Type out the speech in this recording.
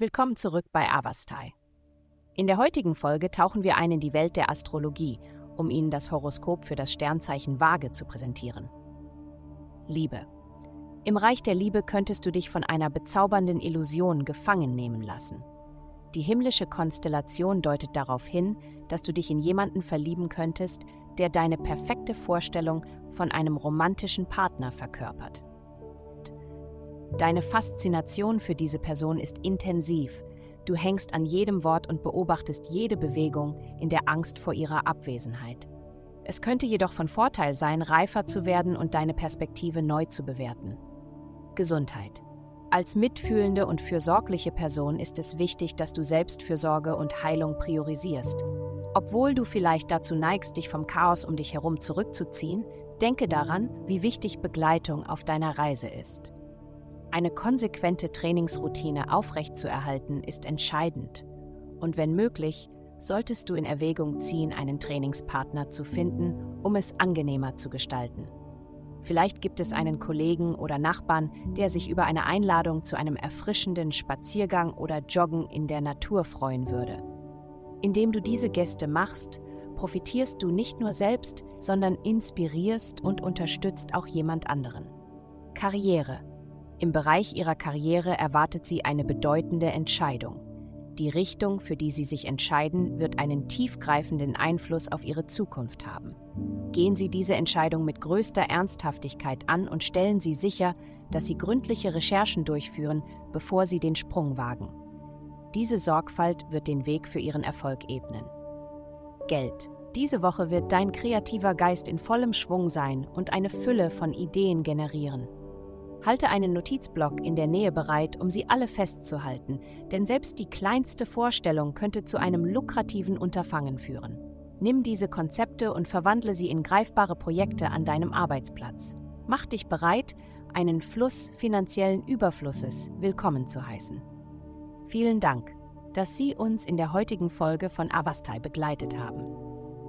Willkommen zurück bei Avastai. In der heutigen Folge tauchen wir ein in die Welt der Astrologie, um Ihnen das Horoskop für das Sternzeichen Waage zu präsentieren. Liebe. Im Reich der Liebe könntest du dich von einer bezaubernden Illusion gefangen nehmen lassen. Die himmlische Konstellation deutet darauf hin, dass du dich in jemanden verlieben könntest, der deine perfekte Vorstellung von einem romantischen Partner verkörpert. Deine Faszination für diese Person ist intensiv. Du hängst an jedem Wort und beobachtest jede Bewegung in der Angst vor ihrer Abwesenheit. Es könnte jedoch von Vorteil sein, reifer zu werden und deine Perspektive neu zu bewerten. Gesundheit. Als mitfühlende und fürsorgliche Person ist es wichtig, dass du Selbstfürsorge und Heilung priorisierst. Obwohl du vielleicht dazu neigst, dich vom Chaos um dich herum zurückzuziehen, denke daran, wie wichtig Begleitung auf deiner Reise ist. Eine konsequente Trainingsroutine aufrechtzuerhalten ist entscheidend und wenn möglich, solltest du in Erwägung ziehen, einen Trainingspartner zu finden, um es angenehmer zu gestalten. Vielleicht gibt es einen Kollegen oder Nachbarn, der sich über eine Einladung zu einem erfrischenden Spaziergang oder Joggen in der Natur freuen würde. Indem du diese Gäste machst, profitierst du nicht nur selbst, sondern inspirierst und unterstützt auch jemand anderen. Karriere im Bereich ihrer Karriere erwartet sie eine bedeutende Entscheidung. Die Richtung, für die sie sich entscheiden, wird einen tiefgreifenden Einfluss auf ihre Zukunft haben. Gehen Sie diese Entscheidung mit größter Ernsthaftigkeit an und stellen Sie sicher, dass Sie gründliche Recherchen durchführen, bevor Sie den Sprung wagen. Diese Sorgfalt wird den Weg für Ihren Erfolg ebnen. Geld. Diese Woche wird dein kreativer Geist in vollem Schwung sein und eine Fülle von Ideen generieren. Halte einen Notizblock in der Nähe bereit, um sie alle festzuhalten, denn selbst die kleinste Vorstellung könnte zu einem lukrativen Unterfangen führen. Nimm diese Konzepte und verwandle sie in greifbare Projekte an deinem Arbeitsplatz. Mach dich bereit, einen Fluss finanziellen Überflusses willkommen zu heißen. Vielen Dank, dass Sie uns in der heutigen Folge von Avastai begleitet haben.